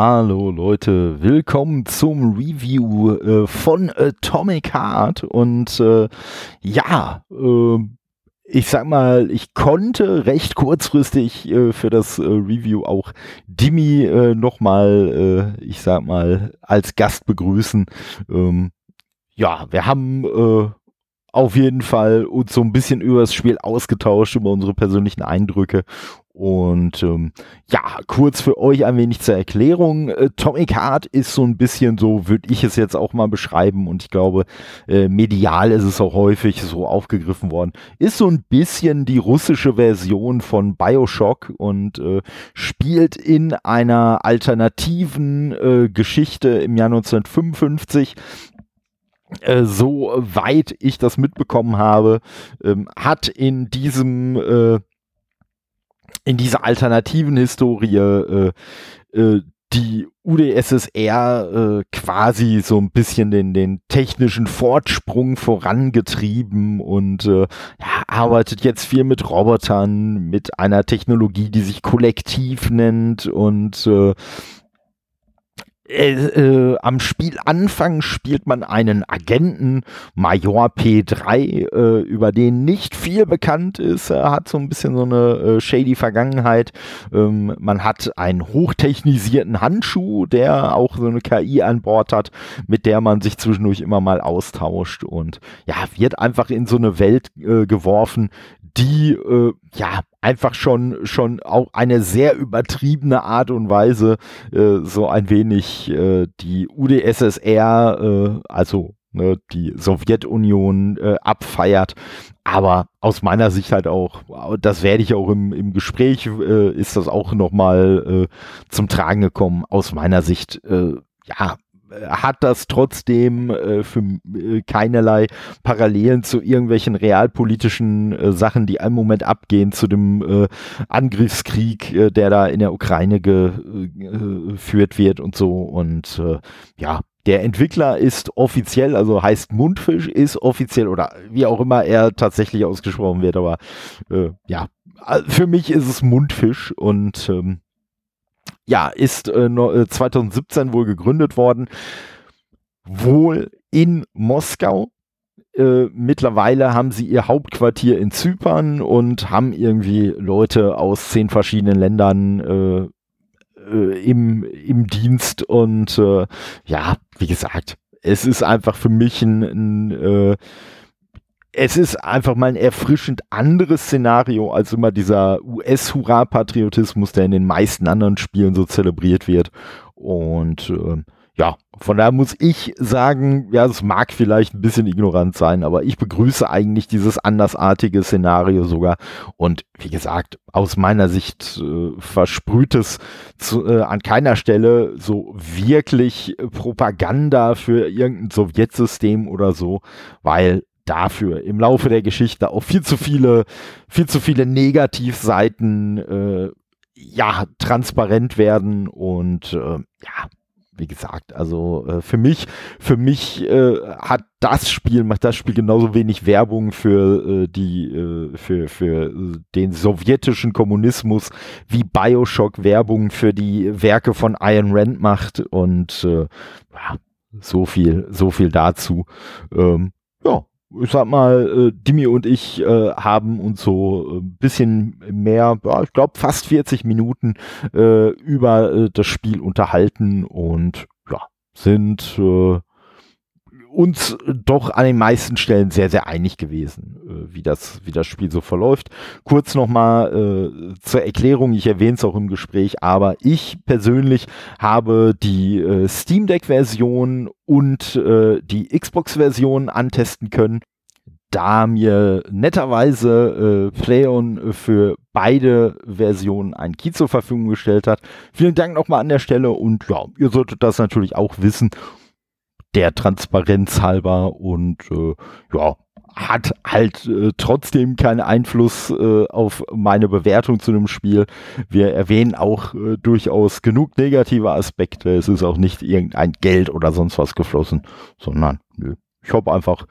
Hallo Leute, willkommen zum Review äh, von Atomic Heart und äh, ja, äh, ich sag mal, ich konnte recht kurzfristig äh, für das äh, Review auch Dimi äh, nochmal, äh, ich sag mal, als Gast begrüßen. Ähm, ja, wir haben äh, auf jeden Fall uns so ein bisschen über das Spiel ausgetauscht, über unsere persönlichen Eindrücke und ähm, ja, kurz für euch ein wenig zur Erklärung. Atomic Heart ist so ein bisschen so, würde ich es jetzt auch mal beschreiben und ich glaube, äh, medial ist es auch häufig so aufgegriffen worden. Ist so ein bisschen die russische Version von Bioshock und äh, spielt in einer alternativen äh, Geschichte im Jahr 1955 äh, so weit ich das mitbekommen habe, ähm, hat in diesem äh, in dieser alternativen Historie äh, äh, die UdSSR äh, quasi so ein bisschen den, den technischen Fortsprung vorangetrieben und äh, ja, arbeitet jetzt viel mit Robotern, mit einer Technologie, die sich Kollektiv nennt und äh, äh, äh, am Spielanfang spielt man einen Agenten, Major P3, äh, über den nicht viel bekannt ist. Er hat so ein bisschen so eine äh, shady Vergangenheit. Ähm, man hat einen hochtechnisierten Handschuh, der auch so eine KI an Bord hat, mit der man sich zwischendurch immer mal austauscht und ja, wird einfach in so eine Welt äh, geworfen, die äh, ja einfach schon schon auch eine sehr übertriebene Art und Weise äh, so ein wenig äh, die UdSSR, äh, also ne, die Sowjetunion äh, abfeiert. Aber aus meiner Sicht halt auch, das werde ich auch im, im Gespräch, äh, ist das auch nochmal äh, zum Tragen gekommen. Aus meiner Sicht, äh, ja, hat das trotzdem äh, für äh, keinerlei Parallelen zu irgendwelchen realpolitischen äh, Sachen, die im Moment abgehen, zu dem äh, Angriffskrieg, äh, der da in der Ukraine geführt äh, wird und so. Und ja, der Entwickler ist offiziell, also heißt Mundfisch, ist offiziell oder wie auch immer er tatsächlich ausgesprochen wird, aber ja, für mich ist es Mundfisch und ähm, ja, ist äh, 2017 äh, wohl gegründet worden, wohl in Moskau. Äh, mittlerweile haben sie ihr Hauptquartier in Zypern und haben irgendwie Leute aus zehn verschiedenen Ländern äh, äh im, im Dienst und ja, wie gesagt, es ist einfach für mich ein, ein es ist einfach mal ein erfrischend anderes Szenario als immer dieser US-Hurra-Patriotismus, der in den meisten anderen Spielen so zelebriert wird. Und äh, ja, von daher muss ich sagen, ja, es mag vielleicht ein bisschen ignorant sein, aber ich begrüße eigentlich dieses andersartige Szenario sogar. Und wie gesagt, aus meiner Sicht äh, versprüht es zu, äh, an keiner Stelle so wirklich Propaganda für irgendein Sowjetsystem oder so, weil dafür im Laufe der Geschichte auch viel zu viele, viel zu viele Negativseiten äh, ja transparent werden und äh, ja, wie gesagt, also äh, für mich, für mich äh, hat das Spiel, macht das Spiel genauso wenig Werbung für äh, die, äh, für, für den sowjetischen Kommunismus wie Bioshock Werbung für die Werke von Iron Rand macht und äh, ja, so viel, so viel dazu. Ähm, ja, ich sag mal, äh, Dimi und ich äh, haben uns so ein bisschen mehr, ja, ich glaube fast 40 Minuten äh, über äh, das Spiel unterhalten und ja, sind äh, uns doch an den meisten Stellen sehr, sehr einig gewesen, äh, wie, das, wie das Spiel so verläuft. Kurz nochmal äh, zur Erklärung, ich erwähne es auch im Gespräch, aber ich persönlich habe die äh, Steam Deck-Version und äh, die Xbox-Version antesten können da mir netterweise äh, Playon für beide Versionen ein Key zur Verfügung gestellt hat. Vielen Dank nochmal an der Stelle und ja, ihr solltet das natürlich auch wissen der Transparenz halber und äh, ja, hat halt äh, trotzdem keinen Einfluss äh, auf meine Bewertung zu dem Spiel. Wir erwähnen auch äh, durchaus genug negative Aspekte. Es ist auch nicht irgendein Geld oder sonst was geflossen, sondern nö. Ich habe einfach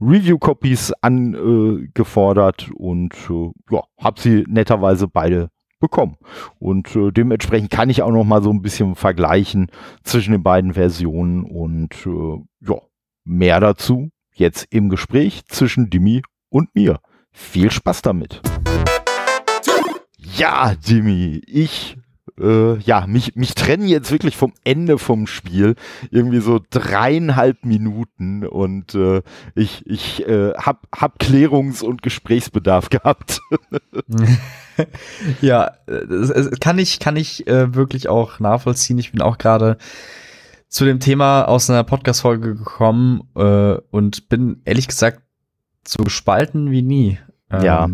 Review-Copies angefordert und äh, ja, habe sie netterweise beide bekommen. Und äh, dementsprechend kann ich auch noch mal so ein bisschen vergleichen zwischen den beiden Versionen und äh, ja, mehr dazu jetzt im Gespräch zwischen Dimi und mir. Viel Spaß damit. Ja, Dimi, ich äh, ja, mich, mich trennen jetzt wirklich vom Ende vom Spiel irgendwie so dreieinhalb Minuten und äh, ich, ich äh, hab, hab Klärungs- und Gesprächsbedarf gehabt. ja, das, das kann ich, kann ich äh, wirklich auch nachvollziehen. Ich bin auch gerade zu dem Thema aus einer Podcast-Folge gekommen äh, und bin ehrlich gesagt so gespalten wie nie. Ähm, ja.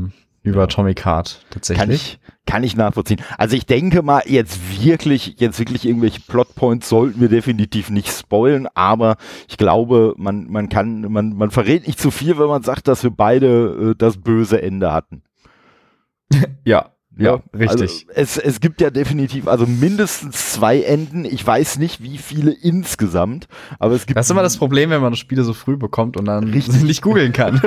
Über Atomic Heart tatsächlich. Kann ich, kann ich nachvollziehen. Also ich denke mal, jetzt wirklich, jetzt wirklich irgendwelche Plotpoints sollten wir definitiv nicht spoilen, aber ich glaube, man, man kann, man, man verrät nicht zu viel, wenn man sagt, dass wir beide äh, das böse Ende hatten. ja, ja, richtig. Also es, es gibt ja definitiv, also mindestens zwei Enden. Ich weiß nicht, wie viele insgesamt, aber es gibt. Das ist immer das Problem, wenn man das Spiele so früh bekommt und dann richtig. nicht googeln kann.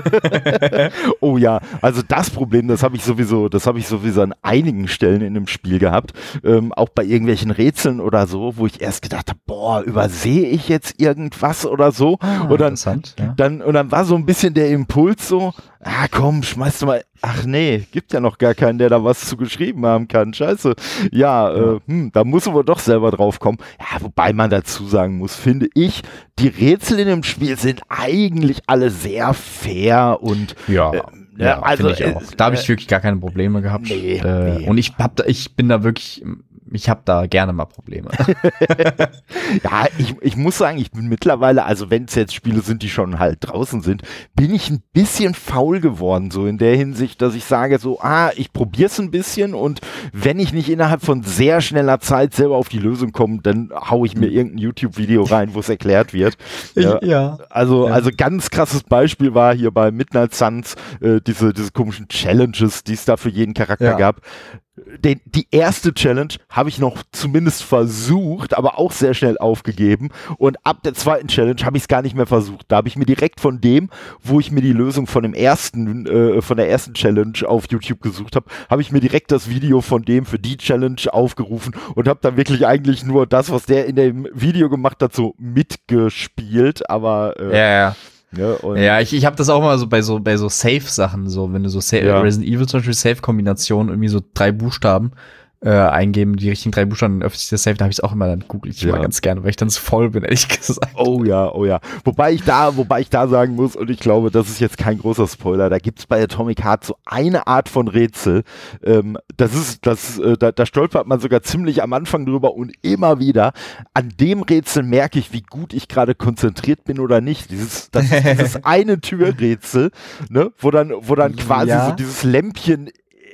oh ja, also das Problem, das habe ich sowieso, das habe ich sowieso an einigen Stellen in dem Spiel gehabt. Ähm, auch bei irgendwelchen Rätseln oder so, wo ich erst gedacht habe, boah, übersehe ich jetzt irgendwas oder so. Ah, und dann, ja. dann, und dann war so ein bisschen der Impuls so, ah komm, schmeiß du mal Ach nee, gibt ja noch gar keinen, der da was zu geschrieben haben kann. Scheiße. Ja, ja. Äh, hm, da muss aber doch selber drauf kommen. Ja, wobei man dazu sagen muss, finde ich, die Rätsel in dem Spiel sind eigentlich alle sehr fair und ja. Äh, ja, also ich auch. Da habe ich äh, wirklich gar keine Probleme gehabt. Nee, äh, nee. Und ich hab da, ich bin da wirklich ich habe da gerne mal Probleme. ja, ich, ich muss sagen, ich bin mittlerweile, also wenn es jetzt Spiele sind, die schon halt draußen sind, bin ich ein bisschen faul geworden, so in der Hinsicht, dass ich sage so, ah, ich probiere es ein bisschen und wenn ich nicht innerhalb von sehr schneller Zeit selber auf die Lösung komme, dann haue ich mir irgendein YouTube-Video rein, wo es erklärt wird. Ja, ja. Also, ja. also ganz krasses Beispiel war hier bei Midnight Suns äh, diese, diese komischen Challenges, die es da für jeden Charakter ja. gab den, die erste Challenge habe ich noch zumindest versucht, aber auch sehr schnell aufgegeben. Und ab der zweiten Challenge habe ich es gar nicht mehr versucht. Da habe ich mir direkt von dem, wo ich mir die Lösung von dem ersten, äh, von der ersten Challenge auf YouTube gesucht habe, habe ich mir direkt das Video von dem für die Challenge aufgerufen und habe dann wirklich eigentlich nur das, was der in dem Video gemacht hat, so mitgespielt. Aber äh, ja. Ja, ja ich, ich habe das auch mal so bei so bei so Safe-Sachen, so wenn du so Safe, ja. Resident Evil zum Beispiel Safe-Kombination, irgendwie so drei Buchstaben äh, eingeben, die richtigen drei Buchstaben, dann öffnet sich das Safe, da habe ich es auch immer, dann google ich ja. immer ganz gerne, weil ich dann so voll bin, ehrlich gesagt. Oh ja, oh ja. Wobei ich da, wobei ich da sagen muss, und ich glaube, das ist jetzt kein großer Spoiler, da gibt's bei Atomic Heart so eine Art von Rätsel, ähm, das ist, das, äh, da, da stolpert man sogar ziemlich am Anfang drüber und immer wieder. An dem Rätsel merke ich, wie gut ich gerade konzentriert bin oder nicht. Dieses, das ist dieses eine Türrätsel, ne, wo dann, wo dann quasi ja. so dieses Lämpchen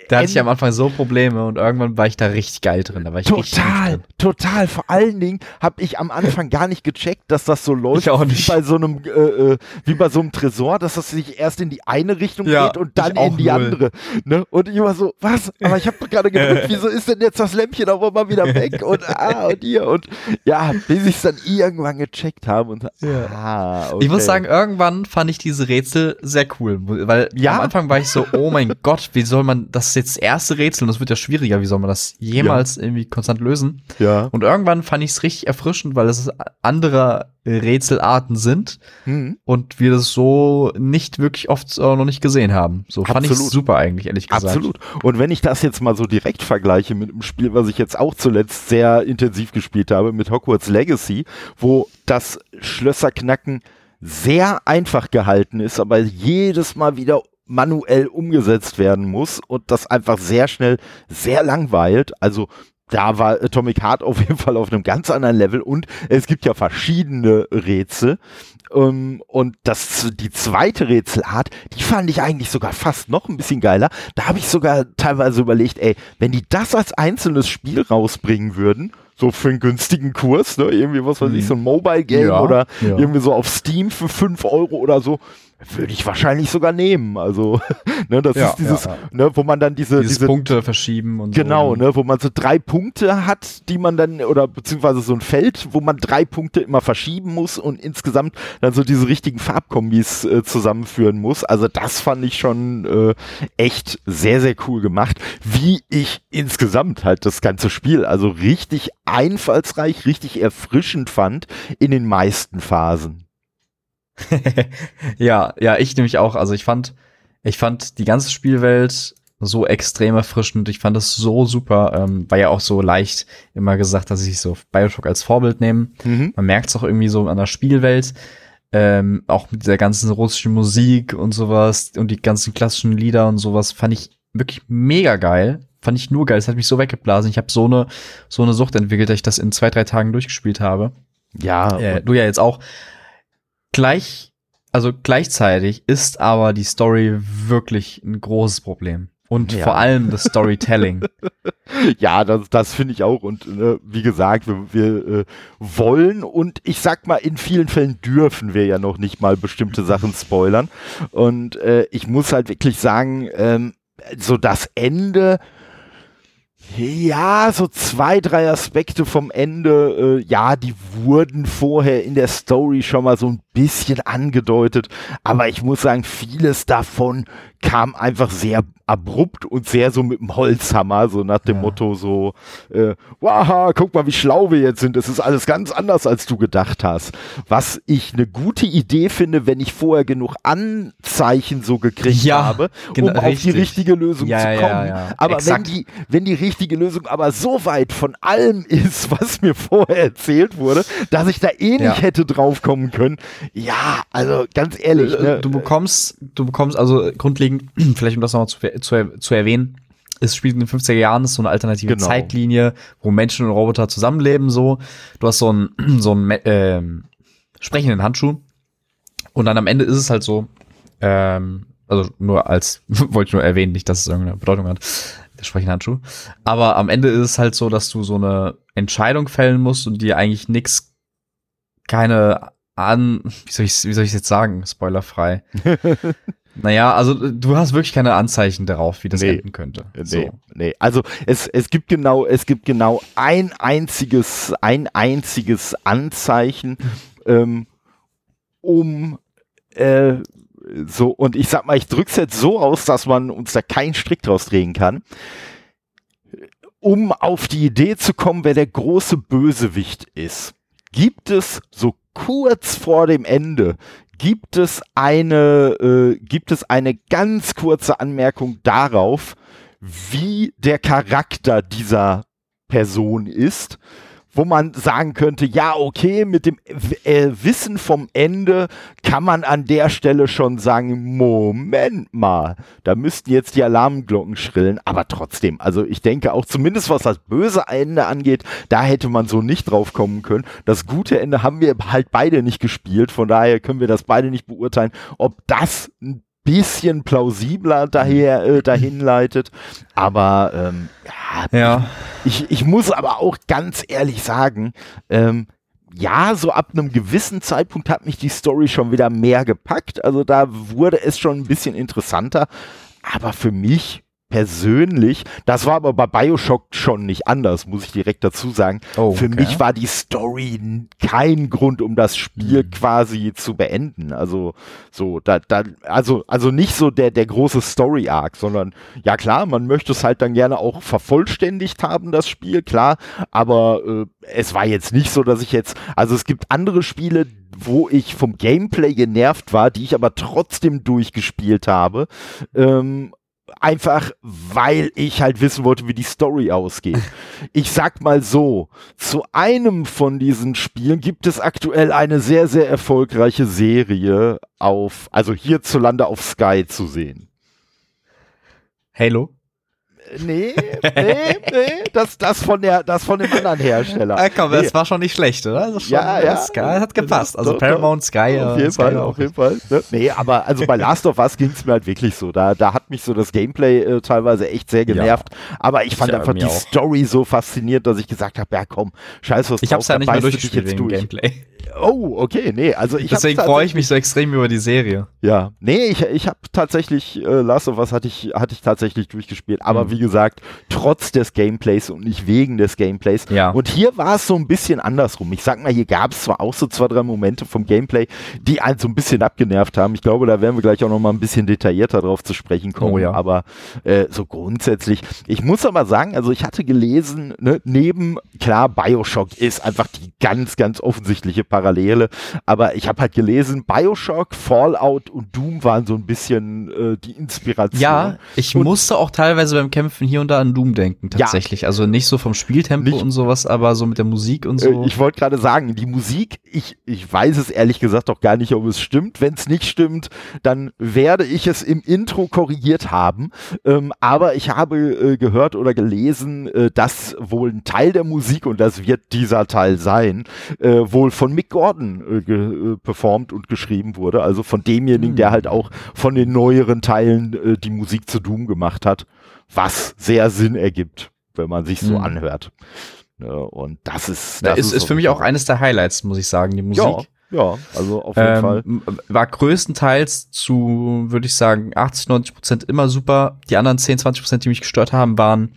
da hatte ich am Anfang so Probleme und irgendwann war ich da richtig geil drin. Da war ich total, total. Vor allen Dingen habe ich am Anfang gar nicht gecheckt, dass das so läuft wie bei so einem äh, äh, wie bei so einem Tresor, dass das sich erst in die eine Richtung ja, geht und dann in die null. andere. Ne? Und ich war so, was? Aber ich habe gerade gedrückt, wieso ist denn jetzt das Lämpchen auch immer wieder weg und ah und hier und ja, bis ich es dann irgendwann gecheckt habe und ja. ah, okay. Ich muss sagen, irgendwann fand ich diese Rätsel sehr cool, weil ja? am Anfang war ich so, oh mein Gott, wie soll man das ist jetzt das erste Rätsel und das wird ja schwieriger. Wie soll man das jemals ja. irgendwie konstant lösen? Ja. Und irgendwann fand ich es richtig erfrischend, weil es andere Rätselarten sind mhm. und wir das so nicht wirklich oft äh, noch nicht gesehen haben. So fand ich super eigentlich, ehrlich gesagt. Absolut. Und wenn ich das jetzt mal so direkt vergleiche mit einem Spiel, was ich jetzt auch zuletzt sehr intensiv gespielt habe, mit Hogwarts Legacy, wo das Schlösserknacken sehr einfach gehalten ist, aber jedes Mal wieder manuell umgesetzt werden muss und das einfach sehr schnell sehr langweilt. Also da war Atomic Heart auf jeden Fall auf einem ganz anderen Level und es gibt ja verschiedene Rätsel. Um, ähm, und das, die zweite Rätselart, die fand ich eigentlich sogar fast noch ein bisschen geiler. Da habe ich sogar teilweise überlegt, ey, wenn die das als einzelnes Spiel rausbringen würden, so für einen günstigen Kurs, ne? Irgendwie, was weiß ich, mhm. so ein Mobile-Game ja, oder ja. irgendwie so auf Steam für 5 Euro oder so, Würde ich wahrscheinlich sogar nehmen. Also, ne, das ja, ist dieses, ja, ja. Ne, wo man dann diese, diese Punkte verschieben und genau, so. ne, wo man so drei Punkte hat, die man dann oder beziehungsweise so ein Feld, wo man drei Punkte immer verschieben muss und insgesamt dann so diese richtigen Farbkombis äh, zusammenführen muss. Also das fand ich schon äh, echt sehr sehr cool gemacht, wie ich insgesamt halt das ganze Spiel also richtig einfallsreich, richtig erfrischend fand in den meisten Phasen. ja, ja, ich nämlich auch. Also ich fand, ich fand die ganze Spielwelt so extrem erfrischend. Ich fand das so super. Ähm, war ja auch so leicht immer gesagt, dass ich so Bioshock als Vorbild nehme. Mhm. Man merkt es auch irgendwie so an der Spielwelt. Ähm, auch mit dieser ganzen russischen Musik und sowas und die ganzen klassischen Lieder und sowas fand ich wirklich mega geil. Fand ich nur geil. Es hat mich so weggeblasen. Ich habe so eine so eine Sucht entwickelt, dass ich das in zwei drei Tagen durchgespielt habe. Ja. Äh, du ja jetzt auch. Gleich, also gleichzeitig ist aber die Story wirklich ein großes Problem. Und ja. vor allem das Storytelling. ja, das, das finde ich auch. Und äh, wie gesagt, wir, wir äh, wollen und ich sag mal, in vielen Fällen dürfen wir ja noch nicht mal bestimmte Sachen spoilern. Und äh, ich muss halt wirklich sagen, ähm, so das Ende ja, so zwei, drei Aspekte vom Ende, äh, ja, die wurden vorher in der Story schon mal so ein bisschen angedeutet, aber ich muss sagen, vieles davon kam einfach sehr abrupt und sehr so mit dem Holzhammer, so nach dem ja. Motto so, äh, wow, guck mal, wie schlau wir jetzt sind. Es ist alles ganz anders, als du gedacht hast. Was ich eine gute Idee finde, wenn ich vorher genug Anzeichen so gekriegt ja, habe, genau, um richtig. auf die richtige Lösung ja, zu kommen. Aber wenn die, wenn die richtige Lösung aber so weit von allem ist, was mir vorher erzählt wurde, dass ich da eh nicht hätte drauf kommen können, ja, also ganz ehrlich. Äh, ne? Du bekommst, du bekommst also grundlegend, vielleicht um das nochmal zu, zu, zu erwähnen, es spielt in den 50er Jahren, ist so eine alternative genau. Zeitlinie, wo Menschen und Roboter zusammenleben, so. Du hast so einen, so einen äh, sprechenden Handschuh. Und dann am Ende ist es halt so, ähm, also nur als, wollte ich nur erwähnen, nicht, dass es irgendeine Bedeutung hat, der sprechende Handschuh. Aber am Ende ist es halt so, dass du so eine Entscheidung fällen musst und dir eigentlich nix, keine an, wie soll ich wie soll ich jetzt sagen, spoilerfrei. naja, also du hast wirklich keine Anzeichen darauf, wie das nee, enden könnte. Nee, so. nee. Also es, es gibt genau, es gibt genau ein einziges, ein einziges Anzeichen, ähm, um äh, so, und ich sag mal, ich drück's jetzt so aus, dass man uns da keinen Strick draus drehen kann um auf die Idee zu kommen, wer der große Bösewicht ist, gibt es so kurz vor dem Ende gibt es eine, äh, gibt es eine ganz kurze Anmerkung darauf, wie der Charakter dieser Person ist wo man sagen könnte, ja, okay, mit dem äh, Wissen vom Ende kann man an der Stelle schon sagen, Moment mal, da müssten jetzt die Alarmglocken schrillen, aber trotzdem, also ich denke auch zumindest was das böse Ende angeht, da hätte man so nicht drauf kommen können. Das gute Ende haben wir halt beide nicht gespielt, von daher können wir das beide nicht beurteilen, ob das ein bisschen plausibler daher äh, dahin leitet. Aber ähm, ja, ja. Ich, ich muss aber auch ganz ehrlich sagen, ähm, ja, so ab einem gewissen Zeitpunkt hat mich die Story schon wieder mehr gepackt. Also da wurde es schon ein bisschen interessanter. Aber für mich persönlich, das war aber bei Bioshock schon nicht anders, muss ich direkt dazu sagen. Oh, okay. Für mich war die Story kein Grund, um das Spiel mhm. quasi zu beenden. Also so, da, da, also, also nicht so der, der große Story-Arc, sondern ja klar, man möchte es halt dann gerne auch vervollständigt haben, das Spiel, klar, aber äh, es war jetzt nicht so, dass ich jetzt, also es gibt andere Spiele, wo ich vom Gameplay genervt war, die ich aber trotzdem durchgespielt habe. Ähm, einfach weil ich halt wissen wollte, wie die Story ausgeht. Ich sag mal so, zu einem von diesen Spielen gibt es aktuell eine sehr, sehr erfolgreiche Serie auf, also hierzulande auf Sky zu sehen. Halo? Nee, nee, nee, das, das, von der, das von dem anderen Hersteller. Ah, komm, nee. das war schon nicht schlecht, oder? Schon, ja, ja. Sky hat gepasst. Also Paramount, Sky. Auf jeden Sky Fall, auf jeden Fall. Ne? Nee, aber also bei Last of Us ging es mir halt wirklich so. Da, da hat mich so das Gameplay äh, teilweise echt sehr genervt. Ja. Aber ich fand ich einfach die auch. Story so faszinierend, dass ich gesagt habe, ja komm, scheiß was Ich hab's ja nicht mehr durchgespielt durch. Gameplay. Oh, okay, nee, also ich Deswegen freue ich mich so extrem über die Serie. Ja, nee, ich, ich habe tatsächlich, äh, Last of Us hatte ich, hatte ich tatsächlich durchgespielt, aber mhm. Wie gesagt, trotz des Gameplays und nicht wegen des Gameplays. Ja. Und hier war es so ein bisschen andersrum. Ich sag mal, hier gab es zwar auch so zwei, drei Momente vom Gameplay, die einen so ein bisschen abgenervt haben. Ich glaube, da werden wir gleich auch noch mal ein bisschen detaillierter drauf zu sprechen kommen. Oh, ja. Aber äh, so grundsätzlich, ich muss aber sagen, also ich hatte gelesen, ne, neben, klar, Bioshock ist einfach die ganz, ganz offensichtliche Parallele, aber ich habe halt gelesen, Bioshock, Fallout und Doom waren so ein bisschen äh, die Inspiration. Ja, ich und musste auch teilweise beim Kämpfen hier und da an Doom denken, tatsächlich. Ja, also nicht so vom Spieltempo nicht, und sowas, aber so mit der Musik und so. Äh, ich wollte gerade sagen, die Musik, ich, ich weiß es ehrlich gesagt auch gar nicht, ob es stimmt. Wenn es nicht stimmt, dann werde ich es im Intro korrigiert haben. Ähm, aber ich habe äh, gehört oder gelesen, äh, dass wohl ein Teil der Musik, und das wird dieser Teil sein, äh, wohl von Mick Gordon äh, äh, performt und geschrieben wurde. Also von demjenigen, hm. der halt auch von den neueren Teilen die Musik zu Doom gemacht hat. Was sehr Sinn ergibt, wenn man sich so hm. anhört. Ne, und das ist. Das ist, ist, ist für mich auch eines der Highlights, muss ich sagen, die Musik. Ja. Ja, also auf jeden ähm, Fall. War größtenteils zu, würde ich sagen, 80, 90 Prozent immer super. Die anderen 10, 20 Prozent, die mich gestört haben, waren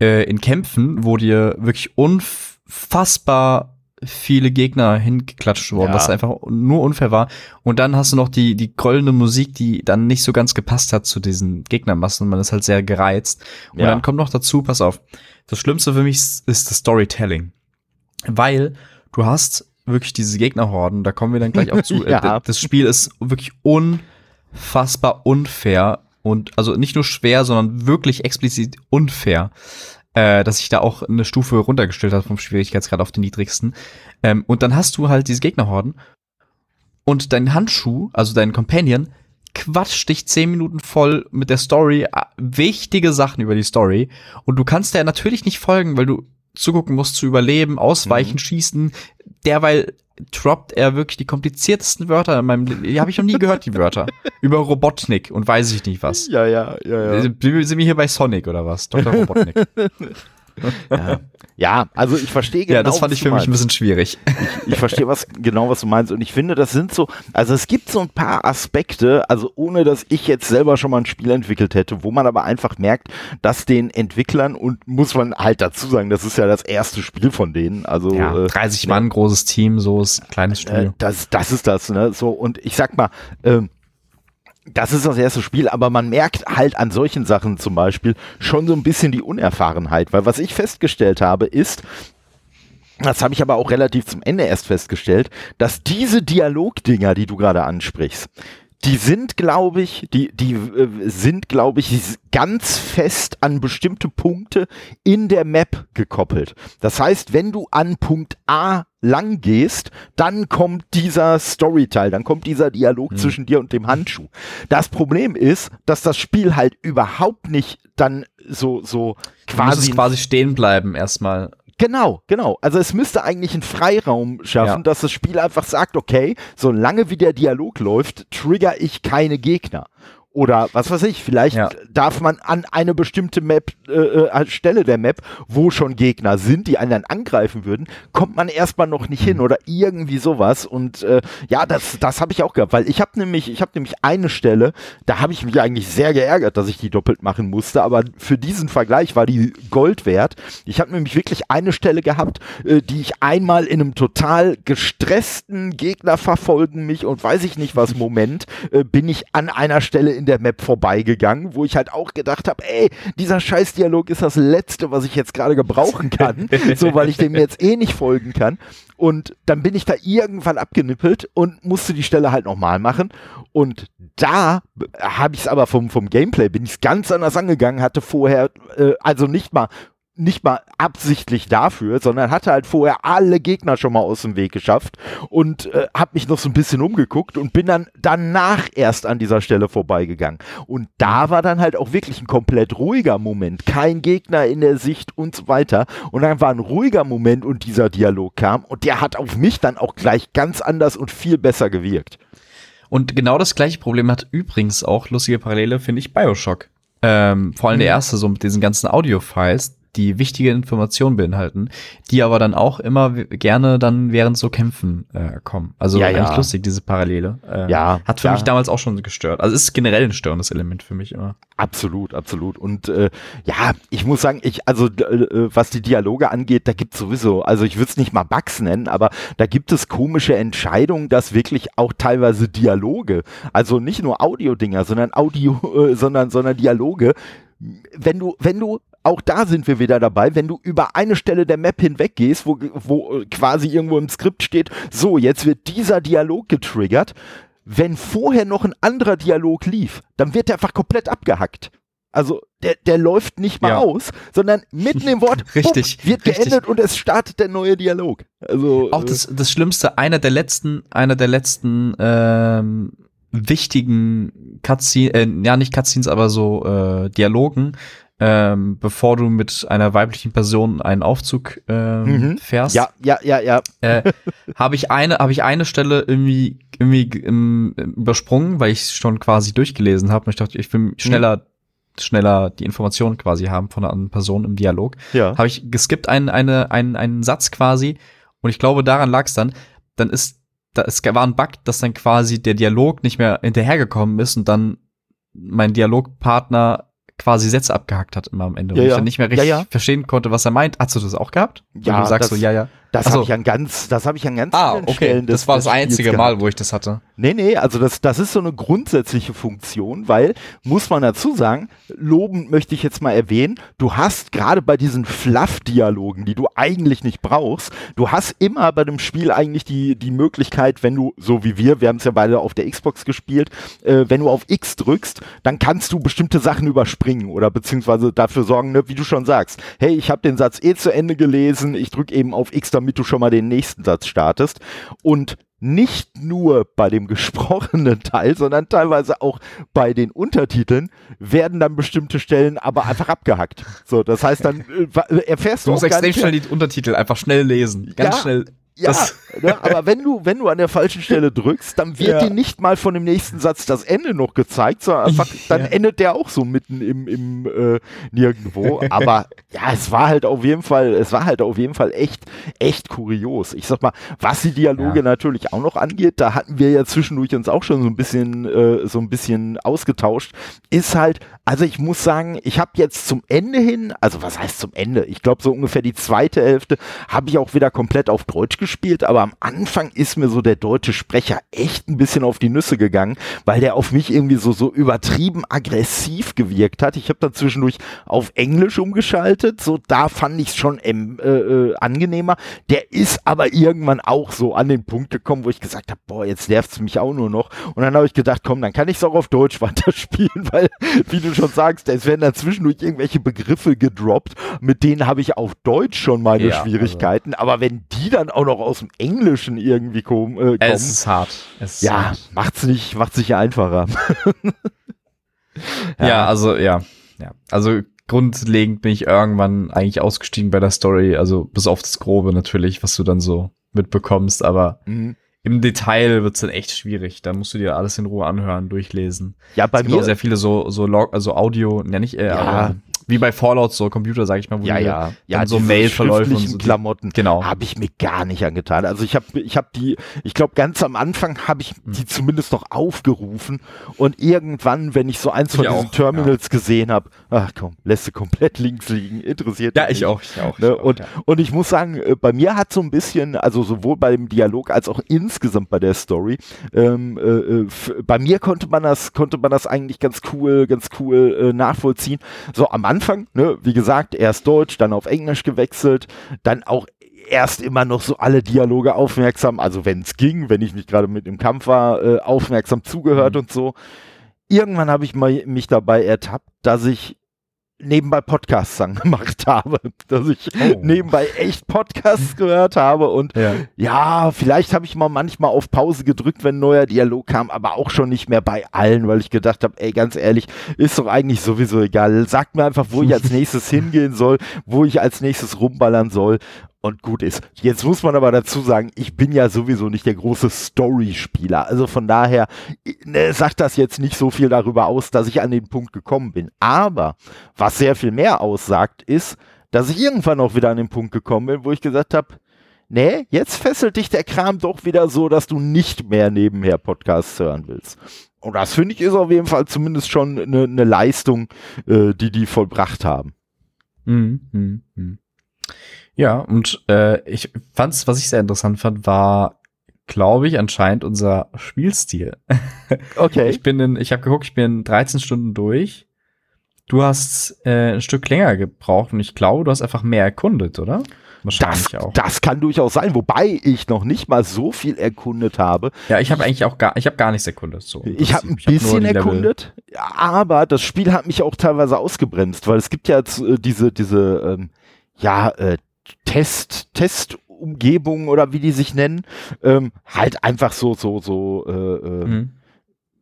äh, in Kämpfen, wo dir wirklich unfassbar viele Gegner hingeklatscht wurden, ja. was einfach nur unfair war. Und dann hast du noch die, die goldene Musik, die dann nicht so ganz gepasst hat zu diesen Gegnermassen. Man ist halt sehr gereizt. Und ja. dann kommt noch dazu, pass auf, das Schlimmste für mich ist, ist das Storytelling. Weil du hast wirklich diese Gegnerhorden, da kommen wir dann gleich auch zu. ja. Das Spiel ist wirklich unfassbar unfair und also nicht nur schwer, sondern wirklich explizit unfair äh, dass ich da auch eine Stufe runtergestellt habe vom Schwierigkeitsgrad auf den niedrigsten. Ähm, und dann hast du halt diese Gegnerhorden und dein Handschuh, also dein Companion, quatscht dich zehn Minuten voll mit der Story, äh, wichtige Sachen über die Story. Und du kannst der natürlich nicht folgen, weil du zugucken musst zu überleben, ausweichen, mhm. schießen. Derweil droppt er wirklich die kompliziertesten Wörter in meinem Leben. Die habe ich noch nie gehört, die Wörter. Über Robotnik und weiß ich nicht was. Ja, ja, ja, ja. Sind wir hier bei Sonic oder was? Dr. Robotnik. ja. Ja, also ich verstehe genau. Ja, das fand ich für mich ein bisschen schwierig. Ich, ich verstehe was genau, was du meinst. Und ich finde, das sind so, also es gibt so ein paar Aspekte, also ohne dass ich jetzt selber schon mal ein Spiel entwickelt hätte, wo man aber einfach merkt, dass den Entwicklern und muss man halt dazu sagen, das ist ja das erste Spiel von denen. Also ja, 30 äh, Mann, ne, großes Team, so ist ein kleines äh, Studio. Äh, das, das ist das, ne? So, und ich sag mal, ähm, das ist das erste Spiel, aber man merkt halt an solchen Sachen zum Beispiel schon so ein bisschen die Unerfahrenheit, weil was ich festgestellt habe ist, das habe ich aber auch relativ zum Ende erst festgestellt, dass diese Dialogdinger, die du gerade ansprichst, die sind, glaube ich, die, die äh, sind, glaube ich, ganz fest an bestimmte Punkte in der Map gekoppelt. Das heißt, wenn du an Punkt A lang gehst, dann kommt dieser Storyteil, dann kommt dieser Dialog mhm. zwischen dir und dem Handschuh. Das Problem ist, dass das Spiel halt überhaupt nicht dann so, so quasi. quasi stehen bleiben erstmal. Genau, genau. Also es müsste eigentlich einen Freiraum schaffen, ja. dass das Spiel einfach sagt, okay, solange wie der Dialog läuft, trigger ich keine Gegner. Oder was weiß ich, vielleicht ja. darf man an eine bestimmte Map, äh, äh, Stelle der Map, wo schon Gegner sind, die einen dann angreifen würden, kommt man erstmal noch nicht hin oder irgendwie sowas. Und äh, ja, das, das habe ich auch gehabt, weil ich habe nämlich, ich habe nämlich eine Stelle, da habe ich mich eigentlich sehr geärgert, dass ich die doppelt machen musste, aber für diesen Vergleich war die Gold wert. Ich habe nämlich wirklich eine Stelle gehabt, äh, die ich einmal in einem total gestressten Gegner verfolgen mich und weiß ich nicht was Moment, äh, bin ich an einer Stelle in in der Map vorbeigegangen, wo ich halt auch gedacht habe, ey, dieser Scheißdialog ist das Letzte, was ich jetzt gerade gebrauchen kann, so weil ich dem jetzt eh nicht folgen kann. Und dann bin ich da irgendwann abgenippelt und musste die Stelle halt nochmal machen. Und da habe ich es aber vom, vom Gameplay, bin ich es ganz anders angegangen, hatte vorher, äh, also nicht mal nicht mal absichtlich dafür, sondern hatte halt vorher alle Gegner schon mal aus dem Weg geschafft und äh, habe mich noch so ein bisschen umgeguckt und bin dann danach erst an dieser Stelle vorbeigegangen. Und da war dann halt auch wirklich ein komplett ruhiger Moment, kein Gegner in der Sicht und so weiter. Und dann war ein ruhiger Moment und dieser Dialog kam und der hat auf mich dann auch gleich ganz anders und viel besser gewirkt. Und genau das gleiche Problem hat übrigens auch lustige Parallele, finde ich, Bioshock. Ähm, vor allem der mhm. erste, so mit diesen ganzen Audio-Files, die wichtige Informationen beinhalten, die aber dann auch immer gerne dann während so Kämpfen äh, kommen. Also ja, eigentlich ja. lustig, diese Parallele. Äh, ja. Hat für ja. mich damals auch schon gestört. Also es ist generell ein störendes Element für mich immer. Absolut, absolut. Und äh, ja, ich muss sagen, ich, also äh, was die Dialoge angeht, da gibt es sowieso, also ich würde es nicht mal Bugs nennen, aber da gibt es komische Entscheidungen, dass wirklich auch teilweise Dialoge, also nicht nur Audio-Dinger, sondern Audio, äh, sondern, sondern Dialoge, wenn du, wenn du auch da sind wir wieder dabei, wenn du über eine Stelle der Map hinweg gehst, wo, wo quasi irgendwo im Skript steht, so, jetzt wird dieser Dialog getriggert, wenn vorher noch ein anderer Dialog lief, dann wird der einfach komplett abgehackt. Also der, der läuft nicht mal ja. aus, sondern mitten im Wort richtig, bumm, wird richtig. geendet und es startet der neue Dialog. Also auch das, das Schlimmste, einer der letzten, einer der letzten ähm, wichtigen Cutscenes, äh, ja nicht Cutscenes, aber so äh, Dialogen ähm, bevor du mit einer weiblichen Person einen Aufzug ähm, mhm. fährst. Ja, ja, ja, ja. Äh, habe ich eine, habe ich eine Stelle irgendwie irgendwie ähm, übersprungen, weil ich schon quasi durchgelesen habe. Und ich dachte, ich will schneller mhm schneller die Informationen quasi haben von einer anderen Person im Dialog. Ja. Habe ich geskippt einen, eine, einen, einen Satz quasi und ich glaube, daran lag es dann. Dann ist, da es war ein Bug, dass dann quasi der Dialog nicht mehr hinterhergekommen ist und dann mein Dialogpartner quasi Sätze abgehackt hat immer am Ende. Ja, und ich dann nicht mehr richtig verstehen konnte, was er meint. Hast du das auch gehabt? Ja, und du sagst das, so, ja, ja. Das habe ich an ganz, das habe ich an ganz ah, okay. Stellen des, Das war das einzige Mal, wo ich das hatte. Nee, nee, also das, das ist so eine grundsätzliche Funktion, weil, muss man dazu sagen, lobend möchte ich jetzt mal erwähnen, du hast gerade bei diesen Fluff-Dialogen, die du eigentlich nicht brauchst, du hast immer bei dem Spiel eigentlich die, die Möglichkeit, wenn du, so wie wir, wir haben es ja beide auf der Xbox gespielt, äh, wenn du auf X drückst, dann kannst du bestimmte Sachen überspringen oder beziehungsweise dafür sorgen, ne, wie du schon sagst, hey, ich habe den Satz eh zu Ende gelesen, ich drücke eben auf X, damit du schon mal den nächsten Satz startest. Und nicht nur bei dem gesprochenen Teil, sondern teilweise auch bei den Untertiteln werden dann bestimmte Stellen aber einfach abgehackt. So, das heißt dann äh, erfährst du, du musst extrem schnell die Untertitel einfach schnell lesen, ganz ja, schnell ja, ne, aber wenn du, wenn du an der falschen Stelle drückst, dann wird ja. dir nicht mal von dem nächsten Satz das Ende noch gezeigt, sondern einfach, dann ja. endet der auch so mitten im, im äh, Nirgendwo. Aber ja, es war halt auf jeden Fall, es war halt auf jeden Fall echt, echt kurios. Ich sag mal, was die Dialoge ja. natürlich auch noch angeht, da hatten wir ja zwischendurch uns auch schon so ein bisschen, äh, so ein bisschen ausgetauscht, ist halt, also ich muss sagen, ich habe jetzt zum Ende hin, also was heißt zum Ende? Ich glaube so ungefähr die zweite Hälfte habe ich auch wieder komplett auf Deutsch gespielt, aber am Anfang ist mir so der deutsche Sprecher echt ein bisschen auf die Nüsse gegangen, weil der auf mich irgendwie so, so übertrieben aggressiv gewirkt hat. Ich habe dann zwischendurch auf Englisch umgeschaltet, so da fand ich es schon ähm, äh, äh, angenehmer. Der ist aber irgendwann auch so an den Punkt gekommen, wo ich gesagt habe, boah, jetzt nervt es mich auch nur noch. Und dann habe ich gedacht, komm, dann kann ich es auch auf Deutsch weiterspielen, weil, wie du schon sagst, es werden dann zwischendurch irgendwelche Begriffe gedroppt, mit denen habe ich auf Deutsch schon meine ja, also Schwierigkeiten. Also. Aber wenn die dann auch noch noch aus dem Englischen irgendwie kom äh, kommen. Es ist hart. Es ist ja, hart. macht's nicht, macht's nicht einfacher. ja. ja, also ja, ja, also grundlegend bin ich irgendwann eigentlich ausgestiegen bei der Story, also bis auf das Grobe natürlich, was du dann so mitbekommst, aber mhm. im Detail wird's dann echt schwierig. Da musst du dir alles in Ruhe anhören, durchlesen. Ja, bei es gibt mir auch sehr viele so so Log, also Audio, nenne ich äh, ja wie bei Fallout so Computer, sag ich mal, wo ja, ja, ja, so Mailverläufe und so Klamotten, genau, habe ich mir gar nicht angetan. Also ich habe, ich habe die, ich glaube ganz am Anfang habe ich die hm. zumindest noch aufgerufen und irgendwann, wenn ich so eins von ich diesen auch, Terminals ja. gesehen habe, ach komm, lässt du komplett links liegen, interessiert ja, mich. Ja, ich auch, ich auch. Ne? Ich auch und ja. und ich muss sagen, äh, bei mir hat so ein bisschen, also sowohl beim Dialog als auch insgesamt bei der Story, ähm, äh, äh bei mir konnte man das, konnte man das eigentlich ganz cool, ganz cool äh, nachvollziehen. So am Anfang, ne, wie gesagt, erst Deutsch, dann auf Englisch gewechselt, dann auch erst immer noch so alle Dialoge aufmerksam, also wenn es ging, wenn ich nicht gerade mit im Kampf war, äh, aufmerksam zugehört mhm. und so. Irgendwann habe ich mal, mich dabei ertappt, dass ich nebenbei Podcasts gemacht habe, dass ich oh. nebenbei echt Podcasts gehört habe und ja, ja vielleicht habe ich mal manchmal auf Pause gedrückt, wenn ein neuer Dialog kam, aber auch schon nicht mehr bei allen, weil ich gedacht habe, ey, ganz ehrlich, ist doch eigentlich sowieso egal. Sagt mir einfach, wo ich als nächstes hingehen soll, wo ich als nächstes rumballern soll und gut ist. Jetzt muss man aber dazu sagen, ich bin ja sowieso nicht der große Story-Spieler. Also von daher ne, sagt das jetzt nicht so viel darüber aus, dass ich an den Punkt gekommen bin. Aber was sehr viel mehr aussagt, ist, dass ich irgendwann auch wieder an den Punkt gekommen bin, wo ich gesagt habe, nee, jetzt fesselt dich der Kram doch wieder so, dass du nicht mehr nebenher Podcasts hören willst. Und das finde ich ist auf jeden Fall zumindest schon eine ne Leistung, äh, die die vollbracht haben. Mhm. Mhm. mhm. Ja, und äh, ich fand's, was ich sehr interessant fand, war, glaube ich, anscheinend unser Spielstil. Okay. ich bin in, ich habe geguckt, ich bin 13 Stunden durch. Du hast äh, ein Stück länger gebraucht und ich glaube, du hast einfach mehr erkundet, oder? Wahrscheinlich das, auch. Das kann durchaus sein, wobei ich noch nicht mal so viel erkundet habe. Ja, ich habe eigentlich auch gar, ich habe gar nichts erkundet. So ich habe ein bisschen hab erkundet, aber das Spiel hat mich auch teilweise ausgebremst, weil es gibt ja jetzt, äh, diese, diese, ähm, ja, äh, Test, Testumgebungen oder wie die sich nennen, ähm, halt einfach so, so, so, äh, äh, mhm.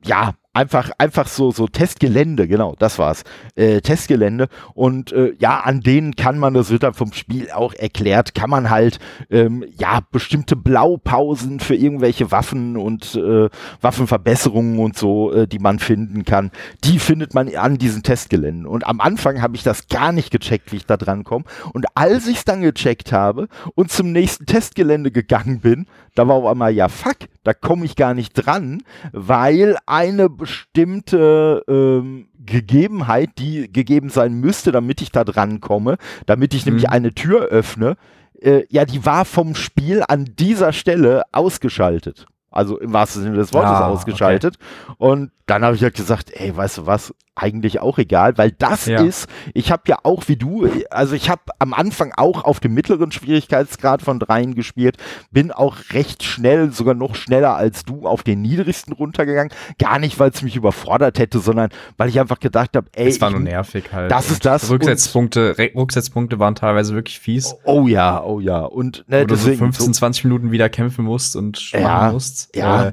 ja, einfach, einfach so, so Testgelände, genau, das war's. Äh, Testgelände. Und äh, ja, an denen kann man, das wird dann vom Spiel auch erklärt, kann man halt ähm, ja bestimmte Blaupausen für irgendwelche Waffen und äh, Waffenverbesserungen und so, äh, die man finden kann, die findet man an diesen Testgeländen. Und am Anfang habe ich das gar nicht gecheckt, wie ich da dran komme. Und als ich es dann gecheckt habe und zum nächsten Testgelände gegangen bin, da war auf einmal, ja fuck, da komme ich gar nicht dran, weil eine bestimmte ähm, Gegebenheit, die gegeben sein müsste, damit ich da dran komme, damit ich mhm. nämlich eine Tür öffne, äh, ja, die war vom Spiel an dieser Stelle ausgeschaltet. Also im wahrsten Sinne des Wortes ah, ausgeschaltet. Okay. Und dann habe ich halt gesagt, ey, weißt du was, eigentlich auch egal, weil das ja. ist, ich habe ja auch wie du, also ich habe am Anfang auch auf dem mittleren Schwierigkeitsgrad von dreien gespielt, bin auch recht schnell, sogar noch schneller als du, auf den niedrigsten runtergegangen. Gar nicht, weil es mich überfordert hätte, sondern weil ich einfach gedacht habe, ey. Es war nur nervig halt. Das ist das. Rücksetzpunkte, Rücksetzpunkte waren teilweise wirklich fies. Oh, oh ja, oh ja. Und ne, Wo deswegen, du so 15, 20 Minuten wieder kämpfen musst und ja, musst. Ja. Äh,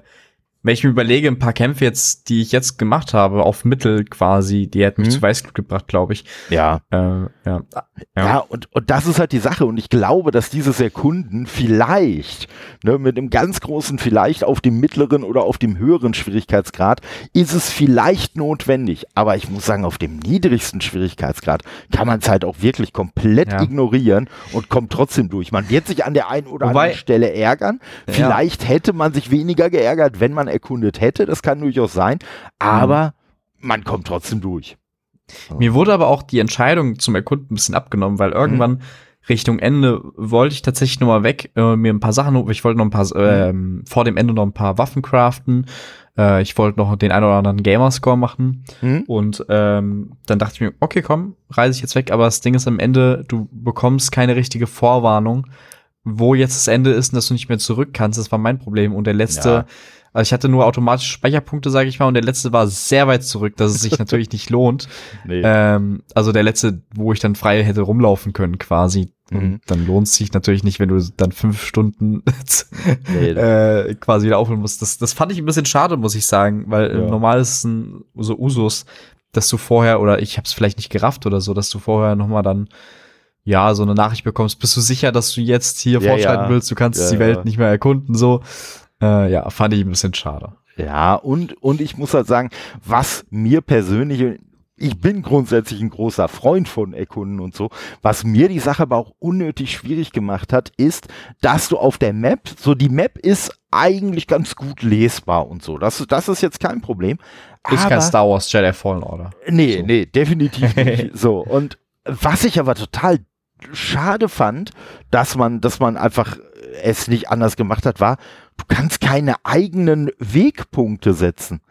wenn ich mir überlege, ein paar Kämpfe jetzt, die ich jetzt gemacht habe, auf Mittel quasi, die hätten mich mhm. zu Weißglut gebracht, glaube ich. Ja. Äh, ja. ja. Ja, und, und das ist halt die Sache. Und ich glaube, dass dieses Erkunden vielleicht, ne, mit einem ganz großen Vielleicht auf dem mittleren oder auf dem höheren Schwierigkeitsgrad, ist es vielleicht notwendig. Aber ich muss sagen, auf dem niedrigsten Schwierigkeitsgrad kann man es halt auch wirklich komplett ja. ignorieren und kommt trotzdem durch. Man wird sich an der einen oder Wobei, anderen Stelle ärgern. Vielleicht hätte man sich weniger geärgert, wenn man erkundet hätte. Das kann durchaus sein. Aber mhm. man kommt trotzdem durch. Mir wurde aber auch die Entscheidung zum Erkunden ein bisschen abgenommen, weil irgendwann mhm. Richtung Ende wollte ich tatsächlich noch mal weg, äh, mir ein paar Sachen, ich wollte noch ein paar, mhm. äh, vor dem Ende noch ein paar Waffen craften. Äh, ich wollte noch den einen oder anderen Gamerscore machen. Mhm. Und ähm, dann dachte ich mir, okay, komm, reise ich jetzt weg. Aber das Ding ist am Ende, du bekommst keine richtige Vorwarnung, wo jetzt das Ende ist und dass du nicht mehr zurück kannst. Das war mein Problem. Und der letzte ja also ich hatte nur automatische Speicherpunkte, sage ich mal, und der letzte war sehr weit zurück, dass es sich natürlich nicht lohnt. Nee. Ähm, also der letzte, wo ich dann frei hätte rumlaufen können, quasi. Und mhm. dann lohnt es sich natürlich nicht, wenn du dann fünf Stunden nee, äh, quasi wieder aufholen musst. Das, das fand ich ein bisschen schade, muss ich sagen, weil ja. normal ist es ein, so Usus, dass du vorher, oder ich habe es vielleicht nicht gerafft oder so, dass du vorher noch mal dann ja, so eine Nachricht bekommst, bist du sicher, dass du jetzt hier ja, fortschreiten ja. willst, du kannst ja, die Welt nicht mehr erkunden, so. Äh, ja, fand ich ein bisschen schade. Ja, und, und ich muss halt sagen, was mir persönlich, ich bin grundsätzlich ein großer Freund von Erkunden und so. Was mir die Sache aber auch unnötig schwierig gemacht hat, ist, dass du auf der Map, so die Map ist eigentlich ganz gut lesbar und so. Das, das ist jetzt kein Problem. Ist kein Star Wars Jedi Fallen Order. Nee, so. nee, definitiv nicht. so. Und was ich aber total schade fand, dass man, dass man einfach es nicht anders gemacht hat, war, du kannst keine eigenen Wegpunkte setzen.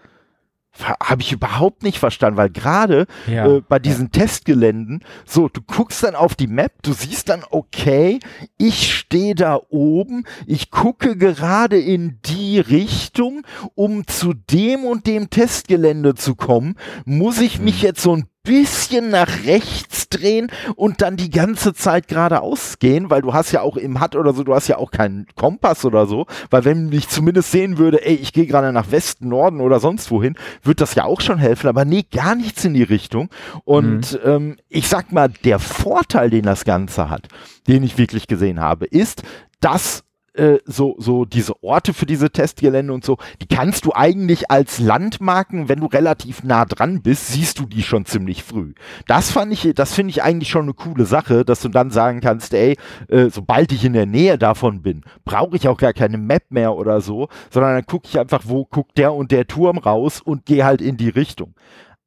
Habe ich überhaupt nicht verstanden, weil gerade ja, äh, bei diesen ja. Testgeländen, so, du guckst dann auf die Map, du siehst dann, okay, ich stehe da oben, ich gucke gerade in die Richtung, um zu dem und dem Testgelände zu kommen, muss ich mich mhm. jetzt so ein bisschen nach rechts drehen und dann die ganze Zeit geradeaus gehen, weil du hast ja auch im HUD oder so, du hast ja auch keinen Kompass oder so, weil wenn ich zumindest sehen würde, ey, ich gehe gerade nach Westen, Norden oder sonst wohin, wird das ja auch schon helfen, aber nee, gar nichts in die Richtung. Und mhm. ähm, ich sag mal, der Vorteil, den das Ganze hat, den ich wirklich gesehen habe, ist, dass äh, so, so diese Orte für diese Testgelände und so, die kannst du eigentlich als Landmarken, wenn du relativ nah dran bist, siehst du die schon ziemlich früh. Das fand ich, das finde ich eigentlich schon eine coole Sache, dass du dann sagen kannst, ey, äh, sobald ich in der Nähe davon bin, brauche ich auch gar keine Map mehr oder so, sondern dann gucke ich einfach, wo guckt der und der Turm raus und gehe halt in die Richtung.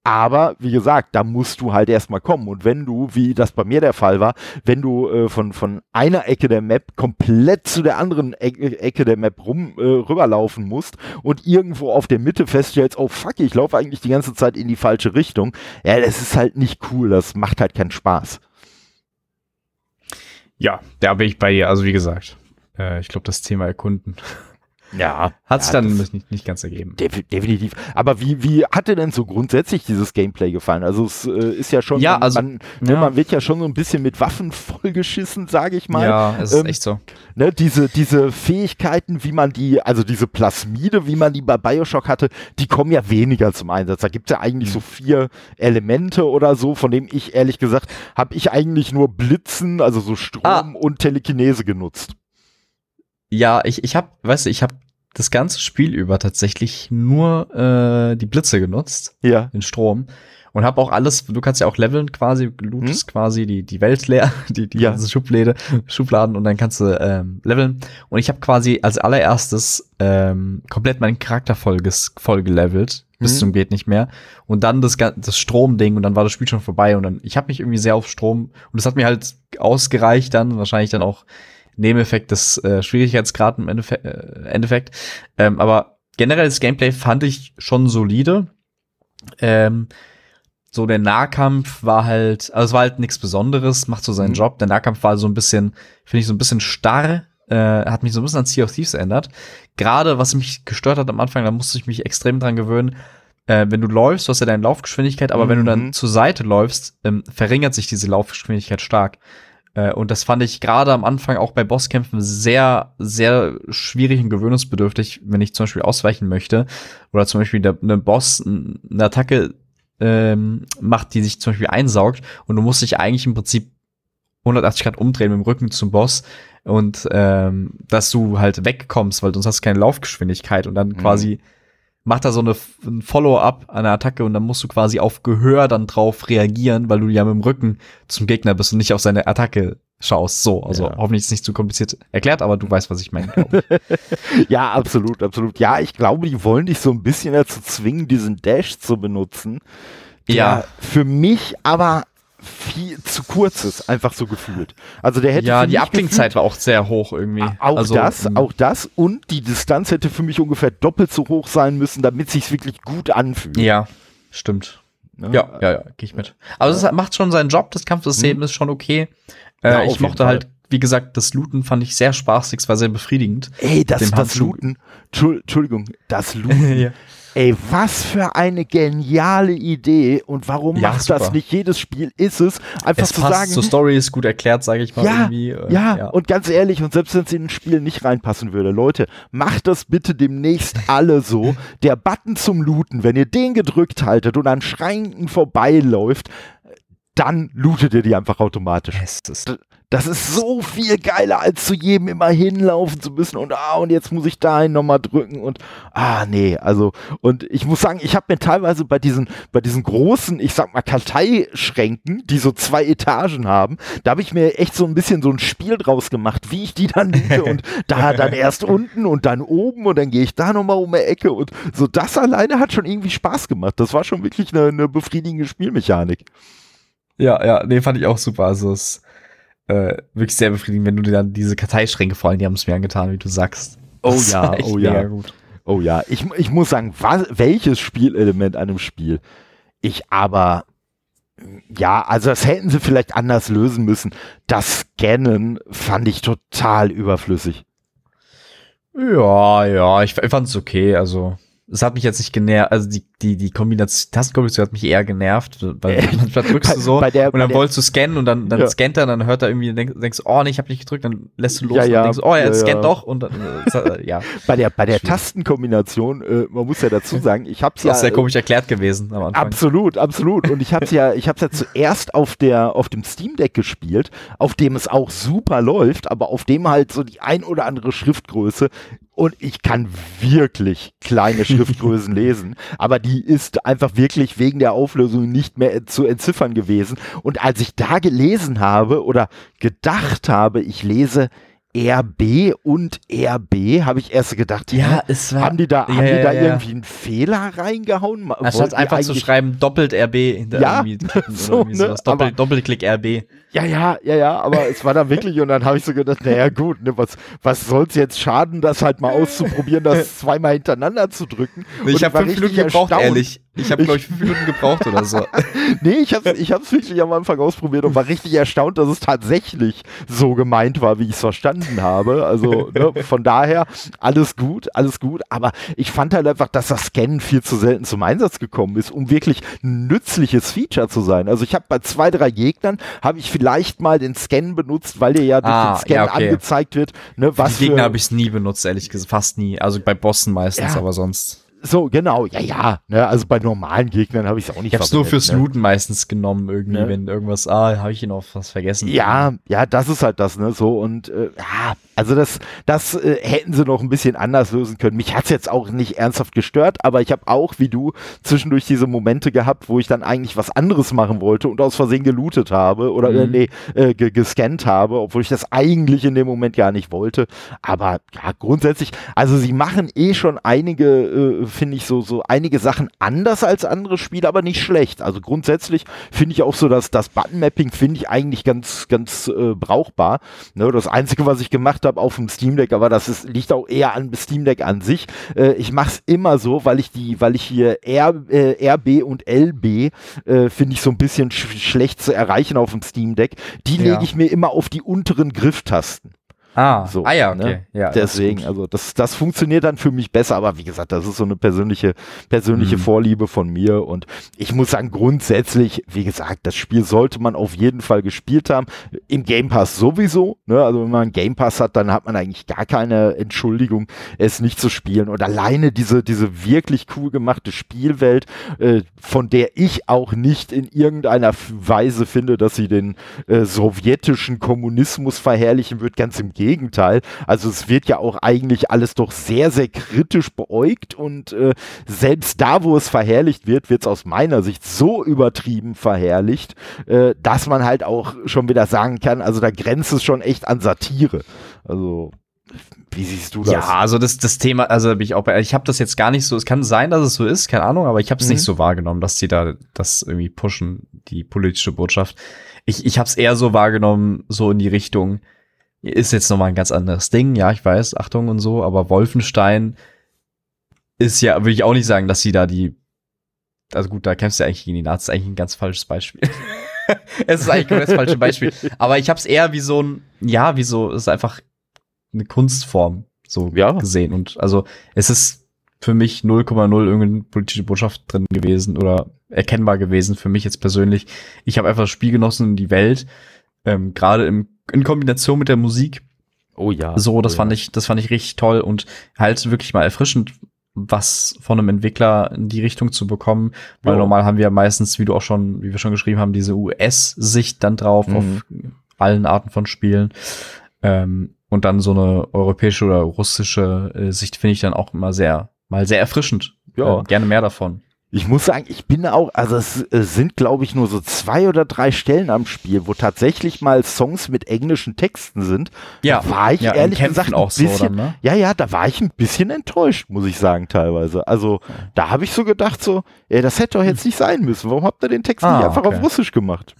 Aber wie gesagt, da musst du halt erstmal kommen. Und wenn du, wie das bei mir der Fall war, wenn du äh, von, von einer Ecke der Map komplett zu der anderen Ecke, Ecke der Map rum äh, rüberlaufen musst und irgendwo auf der Mitte feststellst, oh fuck, ich laufe eigentlich die ganze Zeit in die falsche Richtung, ja, das ist halt nicht cool. Das macht halt keinen Spaß. Ja, da bin ich bei dir. Also wie gesagt, äh, ich glaube, das Thema erkunden ja. Hat sich ja, dann nicht, nicht ganz ergeben. definitiv. Aber wie, wie hat dir denn so grundsätzlich dieses Gameplay gefallen? Also es äh, ist ja schon, ja, also, man, ne, ja. man wird ja schon so ein bisschen mit Waffen vollgeschissen, sage ich mal. Ja, es ist ähm, echt so. Ne, diese, diese Fähigkeiten, wie man die, also diese Plasmide, wie man die bei Bioshock hatte, die kommen ja weniger zum Einsatz. Da gibt es ja eigentlich mhm. so vier Elemente oder so, von dem ich ehrlich gesagt, habe ich eigentlich nur Blitzen, also so Strom ah. und Telekinese genutzt. Ja, ich, ich habe, weißt du, ich habe das ganze Spiel über tatsächlich nur äh, die Blitze genutzt. Ja. Den Strom. Und habe auch alles, du kannst ja auch leveln quasi, lootest hm? quasi die, die Welt leer, die, die ja. Schublade, Schubladen und dann kannst du ähm, leveln. Und ich habe quasi als allererstes ähm, komplett meinen Charakter voll, voll gelevelt, bis hm? zum geht nicht mehr. Und dann das, das Stromding und dann war das Spiel schon vorbei. Und dann, ich habe mich irgendwie sehr auf Strom und das hat mir halt ausgereicht dann, wahrscheinlich dann auch Nebeneffekt des äh, Schwierigkeitsgrad im Endeffekt. Äh, Endeffekt. Ähm, aber generell das Gameplay fand ich schon solide. Ähm, so der Nahkampf war halt, also es war halt nichts Besonderes, macht so seinen mhm. Job. Der Nahkampf war so ein bisschen, finde ich so ein bisschen starr, äh, hat mich so ein bisschen an Sea of Thieves erinnert. Gerade was mich gestört hat am Anfang, da musste ich mich extrem dran gewöhnen. Äh, wenn du läufst, du hast ja deine Laufgeschwindigkeit, aber mhm. wenn du dann mhm. zur Seite läufst, ähm, verringert sich diese Laufgeschwindigkeit stark. Äh, und das fand ich gerade am Anfang auch bei Bosskämpfen sehr, sehr schwierig und gewöhnungsbedürftig, wenn ich zum Beispiel ausweichen möchte. Oder zum Beispiel der, eine Boss eine Attacke ähm, macht, die sich zum Beispiel einsaugt und du musst dich eigentlich im Prinzip 180 Grad umdrehen mit dem Rücken zum Boss und ähm, dass du halt wegkommst, weil sonst hast du keine Laufgeschwindigkeit und dann mhm. quasi macht er so eine, ein Follow-up an der Attacke und dann musst du quasi auf Gehör dann drauf reagieren, weil du ja mit dem Rücken zum Gegner bist und nicht auf seine Attacke schaust. So, also ja. hoffentlich ist es nicht zu kompliziert erklärt, aber du weißt, was ich meine. ja, absolut, absolut. Ja, ich glaube, die wollen dich so ein bisschen dazu zwingen, diesen Dash zu benutzen. Ja. Für mich aber viel zu kurz ist, einfach so gefühlt. Also der hätte ja die Abklingzeit war auch sehr hoch irgendwie. Auch also, das, ähm, auch das und die Distanz hätte für mich ungefähr doppelt so hoch sein müssen, damit sich's wirklich gut anfühlt. Ja, stimmt. Ja, ja, ja, ja gehe ich mit. Aber es macht schon seinen Job. Das Kampfsystem mhm. ist schon okay. Äh, ja, ich mochte halt, wie gesagt, das Looten fand ich sehr spaßig, es war sehr befriedigend. Ey, das, das Looten, Entschuldigung, das Looten. ja. Ey, was für eine geniale Idee und warum ja, macht super. das nicht jedes Spiel? Ist es einfach es zu passt sagen. Zur Story ist gut erklärt, sage ich mal ja, irgendwie. Äh, ja, ja, und ganz ehrlich, und selbst wenn es in ein Spiel nicht reinpassen würde, Leute, macht das bitte demnächst alle so. Der Button zum Looten, wenn ihr den gedrückt haltet und an Schränken vorbeiläuft, dann lootet ihr die einfach automatisch. Das ist so viel geiler, als zu jedem immer hinlaufen zu müssen und ah, und jetzt muss ich dahin nochmal drücken und ah, nee, also, und ich muss sagen, ich habe mir teilweise bei diesen, bei diesen großen, ich sag mal, Karteischränken, die so zwei Etagen haben, da habe ich mir echt so ein bisschen so ein Spiel draus gemacht, wie ich die dann loote und da dann erst unten und dann oben und dann gehe ich da nochmal um die Ecke und so das alleine hat schon irgendwie Spaß gemacht. Das war schon wirklich eine, eine befriedigende Spielmechanik. Ja, ja, nee, fand ich auch super. Also es äh, wirklich sehr befriedigend, wenn du dir dann diese Karteischränke vor allem, die haben es mir angetan, wie du sagst. Oh ja, oh ja. Gut. Oh ja, ich, ich muss sagen, was, welches Spielelement an einem Spiel ich aber ja, also das hätten sie vielleicht anders lösen müssen. Das Scannen fand ich total überflüssig. Ja, ja, ich, ich fand es okay. Also es hat mich jetzt nicht genervt, also die, die, die Kombination, Tastenkombination hat mich eher genervt, weil äh, manchmal drückst du so bei, der, und dann wolltest du scannen und dann, dann ja. scannt er, dann hört er irgendwie, denkst, denkst oh nee, ich habe nicht gedrückt, dann lässt du los ja, ja. und denkst, oh, er ja, scannt doch und dann, äh, ja. bei der, bei der Tastenkombination, äh, man muss ja dazu sagen, ich hab's ja. Das ist sehr komisch erklärt gewesen am Anfang. Absolut, absolut. Und ich hab's ja, ich hab's ja zuerst auf der, auf dem Steam Deck gespielt, auf dem es auch super läuft, aber auf dem halt so die ein oder andere Schriftgröße und ich kann wirklich kleine Schriftgrößen lesen, aber die ist einfach wirklich wegen der Auflösung nicht mehr zu entziffern gewesen. Und als ich da gelesen habe oder gedacht habe, ich lese RB und RB, habe ich erst gedacht, ja, es war, haben die da, ja, haben die da ja, irgendwie einen Fehler reingehauen? Anstatt einfach zu schreiben, doppelt RB hinter ja, irgendwie, so, ne? Doppel, Doppelklick RB. Ja, ja, ja, ja, aber es war da wirklich und dann habe ich so gedacht, naja gut, ne, was, was soll's jetzt schaden, das halt mal auszuprobieren, das zweimal hintereinander zu drücken. Und ich habe fünf Minuten gebraucht, erstaunt. ehrlich. Ich habe, glaube ich, fünf Minuten gebraucht oder so. nee, ich habe ich hab's wirklich am Anfang ausprobiert und war richtig erstaunt, dass es tatsächlich so gemeint war, wie ich es verstanden habe. Also ne, von daher alles gut, alles gut. Aber ich fand halt einfach, dass das Scannen viel zu selten zum Einsatz gekommen ist, um wirklich ein nützliches Feature zu sein. Also ich habe bei zwei, drei Gegnern, habe ich vielleicht mal den Scan benutzt, weil dir ja durch ah, den Scan ja, okay. angezeigt wird, ne, was Die Gegner habe ich nie benutzt, ehrlich gesagt, fast nie. Also bei Bossen meistens, ja. aber sonst. So, genau, ja, ja. Ne, also bei normalen Gegnern habe ich es auch nicht Ich habe es nur fürs ne? Looten meistens genommen, irgendwie, ne? wenn irgendwas, ah, habe ich ihn auf was vergessen. Ja, ja, das ist halt das, ne? So, und äh, ja, also das, das äh, hätten sie noch ein bisschen anders lösen können. Mich hat's jetzt auch nicht ernsthaft gestört, aber ich habe auch, wie du, zwischendurch diese Momente gehabt, wo ich dann eigentlich was anderes machen wollte und aus Versehen gelootet habe oder äh, mhm. nee, äh, gescannt habe, obwohl ich das eigentlich in dem Moment gar nicht wollte. Aber ja, grundsätzlich, also sie machen eh schon einige, äh, finde ich, so, so einige Sachen anders als andere Spiele, aber nicht schlecht. Also grundsätzlich finde ich auch so, dass das Button-Mapping finde ich eigentlich ganz, ganz äh, brauchbar. Ne, das Einzige, was ich gemacht habe, auf dem Steam Deck, aber das ist, liegt auch eher an Steam Deck an sich. Äh, ich mache es immer so, weil ich die, weil ich hier R, äh, RB und LB äh, finde ich so ein bisschen sch schlecht zu erreichen auf dem Steam Deck. Die ja. lege ich mir immer auf die unteren Grifftasten. Ah, so, ah ja, okay. Ne? Ja, Deswegen, das also das, das funktioniert dann für mich besser, aber wie gesagt, das ist so eine persönliche, persönliche mhm. Vorliebe von mir und ich muss sagen, grundsätzlich, wie gesagt, das Spiel sollte man auf jeden Fall gespielt haben. Im Game Pass sowieso, ne? Also wenn man einen Game Pass hat, dann hat man eigentlich gar keine Entschuldigung, es nicht zu spielen. Und alleine diese, diese wirklich cool gemachte Spielwelt, äh, von der ich auch nicht in irgendeiner Weise finde, dass sie den äh, sowjetischen Kommunismus verherrlichen wird, ganz im Gegenteil. Also es wird ja auch eigentlich alles doch sehr, sehr kritisch beäugt und äh, selbst da, wo es verherrlicht wird, wird es aus meiner Sicht so übertrieben verherrlicht, äh, dass man halt auch schon wieder sagen kann, also da grenzt es schon echt an Satire. Also wie siehst du das? Ja, also das, das Thema, also bin ich auch bei, ich habe das jetzt gar nicht so, es kann sein, dass es so ist, keine Ahnung, aber ich habe es mhm. nicht so wahrgenommen, dass die da das irgendwie pushen, die politische Botschaft. Ich, ich habe es eher so wahrgenommen, so in die Richtung, ist jetzt nochmal ein ganz anderes Ding, ja, ich weiß, Achtung und so, aber Wolfenstein ist ja, würde ich auch nicht sagen, dass sie da die, also gut, da kämpfst du ja eigentlich gegen die Nazis, ist eigentlich ein ganz falsches Beispiel. es ist eigentlich ein ganz falsches Beispiel. Aber ich habe es eher wie so ein, ja, wie so, es ist einfach eine Kunstform so ja. gesehen. Und also es ist für mich 0,0 irgendeine politische Botschaft drin gewesen oder erkennbar gewesen für mich jetzt persönlich. Ich habe einfach das Spiel genossen in die Welt, ähm, gerade im in Kombination mit der Musik. Oh ja. So, das oh fand ich, das fand ich richtig toll und halt wirklich mal erfrischend, was von einem Entwickler in die Richtung zu bekommen, weil oh. normal haben wir meistens, wie du auch schon, wie wir schon geschrieben haben, diese US-Sicht dann drauf mhm. auf allen Arten von Spielen. Ähm, und dann so eine europäische oder russische äh, Sicht finde ich dann auch immer sehr, mal sehr erfrischend. Ja. Äh, gerne mehr davon. Ich muss sagen, ich bin auch, also es, sind, glaube ich, nur so zwei oder drei Stellen am Spiel, wo tatsächlich mal Songs mit englischen Texten sind. Ja, da war ich ja, ehrlich gesagt auch ein bisschen, so dann, ne? ja, ja, da war ich ein bisschen enttäuscht, muss ich sagen, teilweise. Also da habe ich so gedacht, so, ey, das hätte doch jetzt nicht sein müssen. Warum habt ihr den Text ah, nicht einfach okay. auf Russisch gemacht?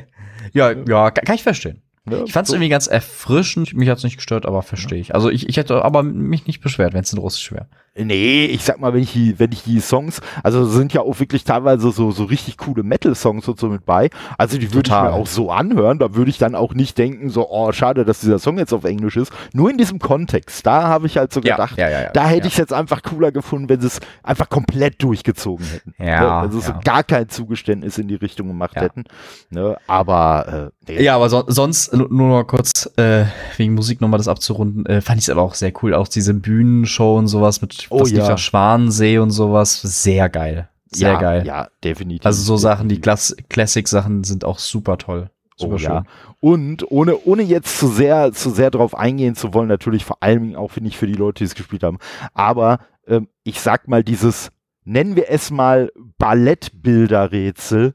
ja, ja, kann ich verstehen. Ja, ich fand es so. irgendwie ganz erfrischend. Mich hat es nicht gestört, aber verstehe ich. Also ich, ich hätte aber mich nicht beschwert, wenn es in Russisch wäre. Nee, ich sag mal, wenn ich die, wenn ich die Songs, also sind ja auch wirklich teilweise so, so richtig coole Metal-Songs und so mit bei. Also die würde ich mir auch so anhören. Da würde ich dann auch nicht denken, so, oh, schade, dass dieser Song jetzt auf Englisch ist. Nur in diesem Kontext. Da habe ich halt so ja, gedacht, ja, ja, da hätte ich es jetzt einfach cooler gefunden, wenn sie es einfach komplett durchgezogen hätten. Ja. Also so gar kein Zugeständnis in die Richtung gemacht hätten. Ne? Aber äh, nee. Ja, aber so, sonst nur noch kurz äh, wegen Musik nochmal das abzurunden, äh, fand ich es aber auch sehr cool. Auch diese Bühnenshow und sowas mit oh, was ja. Schwanensee und sowas. Sehr geil. Sehr ja, geil. Ja, definitiv. Also so Sachen, die Class Classic-Sachen sind auch super toll. Super oh, schön. Ja. Und ohne, ohne jetzt zu sehr, zu sehr drauf eingehen zu wollen, natürlich vor allem auch, finde ich, für die Leute, die es gespielt haben. Aber ähm, ich sag mal, dieses, nennen wir es mal Ballettbilderrätsel,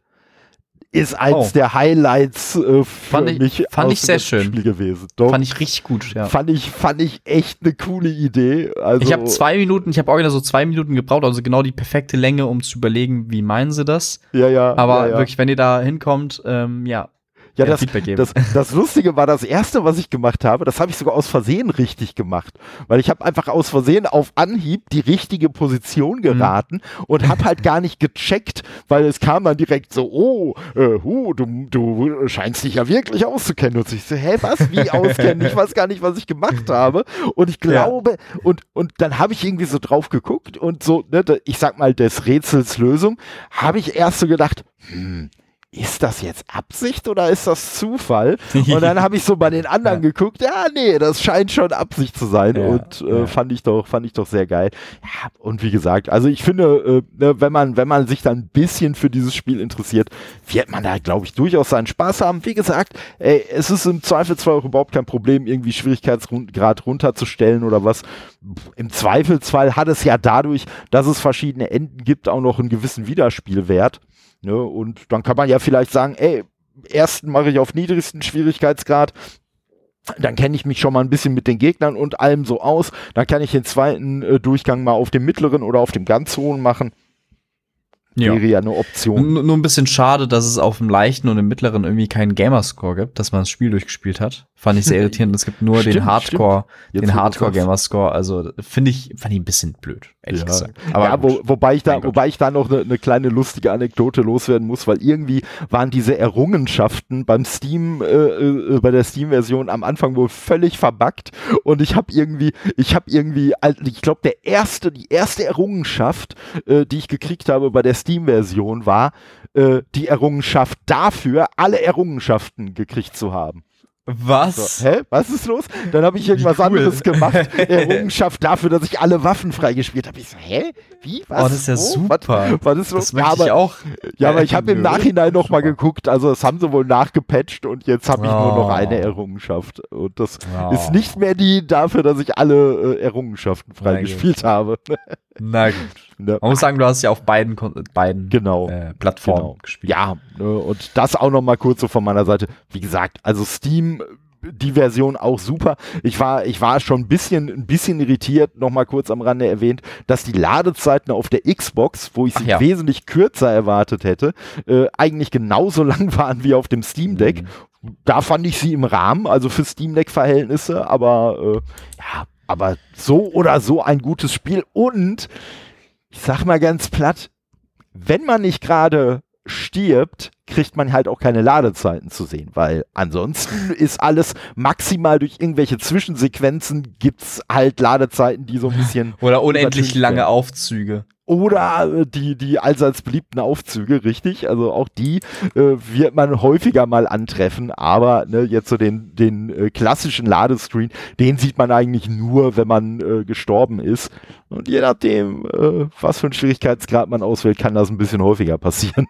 ist eins oh. der Highlights äh, für fand ich, mich fand ich sehr schön. Spiel gewesen. Doch, fand ich richtig gut, ja. Fand ich, fand ich echt eine coole Idee. Also, ich habe zwei Minuten, ich habe auch wieder so zwei Minuten gebraucht, also genau die perfekte Länge, um zu überlegen, wie meinen sie das. Ja, ja. Aber ja, ja. wirklich, wenn ihr da hinkommt, ähm, ja, ja, das, das, das Lustige war, das erste, was ich gemacht habe, das habe ich sogar aus Versehen richtig gemacht. Weil ich habe einfach aus Versehen auf Anhieb die richtige Position mhm. geraten mhm. und habe halt gar nicht gecheckt, weil es kam dann direkt so, oh, äh, hu, du, du scheinst dich ja wirklich auszukennen. Und ich so, hä, was, wie auskennen? Ich weiß gar nicht, was ich gemacht habe. Und ich glaube, ja. und, und dann habe ich irgendwie so drauf geguckt und so, ne, ich sag mal, des Rätsels Lösung, habe ich erst so gedacht, hm, ist das jetzt Absicht oder ist das Zufall? Und dann habe ich so bei den anderen ja. geguckt, ja, nee, das scheint schon Absicht zu sein ja, und äh, ja. fand ich doch, fand ich doch sehr geil. Ja, und wie gesagt, also ich finde, äh, ne, wenn man, wenn man sich dann ein bisschen für dieses Spiel interessiert, wird man da, glaube ich, durchaus seinen Spaß haben. Wie gesagt, ey, es ist im Zweifelsfall auch überhaupt kein Problem, irgendwie Schwierigkeitsgrad runterzustellen oder was. Im Zweifelsfall hat es ja dadurch, dass es verschiedene Enden gibt, auch noch einen gewissen Wiederspielwert. Ne? Und dann kann man ja vielleicht sagen, ey, ersten mache ich auf niedrigsten Schwierigkeitsgrad, dann kenne ich mich schon mal ein bisschen mit den Gegnern und allem so aus. Dann kann ich den zweiten äh, Durchgang mal auf dem mittleren oder auf dem ganz hohen machen. Ja. Wäre ja eine Option. N nur ein bisschen schade, dass es auf dem leichten und im mittleren irgendwie keinen Gamerscore gibt, dass man das Spiel durchgespielt hat. Fand ich sehr irritierend. Es gibt nur stimmt, den Hardcore, den Hardcore Gamerscore. Also finde ich, fand ich ein bisschen blöd, ehrlich ja. gesagt. Aber ja, wo, wobei ich da, wobei ich da noch eine ne kleine lustige Anekdote loswerden muss, weil irgendwie waren diese Errungenschaften beim Steam, äh, äh, bei der Steam-Version am Anfang wohl völlig verbuggt und ich habe irgendwie, ich habe irgendwie, ich glaube, der erste, die erste Errungenschaft, äh, die ich gekriegt habe bei der Steam-Version war äh, die Errungenschaft dafür, alle Errungenschaften gekriegt zu haben. Was? So, hä? Was ist los? Dann habe ich irgendwas cool. anderes gemacht. Errungenschaft dafür, dass ich alle Waffen freigespielt habe. Ich so, hä? Wie? Was? Oh, das ist ja oh, super. Was, was ist los? Das ja, aber, ich auch. Ja, aber ich habe im Nachhinein noch mal geguckt. Also, das haben sie wohl nachgepatcht und jetzt habe ich oh. nur noch eine oh. Errungenschaft. Und das oh. ist nicht mehr die dafür, dass ich alle äh, Errungenschaften freigespielt habe. Na gut. Ne? Man muss sagen, du hast ja auf beiden, beiden genau. äh, Plattformen genau. gespielt. Ja, ne, und das auch noch mal kurz so von meiner Seite. Wie gesagt, also Steam die Version auch super. Ich war, ich war schon ein bisschen, ein bisschen irritiert, noch mal kurz am Rande erwähnt, dass die Ladezeiten auf der Xbox, wo ich sie ja. wesentlich kürzer erwartet hätte, äh, eigentlich genauso lang waren wie auf dem Steam Deck. Mhm. Da fand ich sie im Rahmen, also für Steam Deck Verhältnisse, aber äh, ja, aber so oder so ein gutes Spiel und ich sag mal ganz platt, wenn man nicht gerade stirbt, kriegt man halt auch keine Ladezeiten zu sehen, weil ansonsten ist alles maximal durch irgendwelche Zwischensequenzen gibt's halt Ladezeiten, die so ein bisschen oder unendlich lange Aufzüge. Oder äh, die, die allseits beliebten Aufzüge, richtig. Also auch die äh, wird man häufiger mal antreffen, aber ne, jetzt so den, den äh, klassischen Ladescreen, den sieht man eigentlich nur, wenn man äh, gestorben ist. Und je nachdem, äh, was für einen Schwierigkeitsgrad man auswählt, kann das ein bisschen häufiger passieren.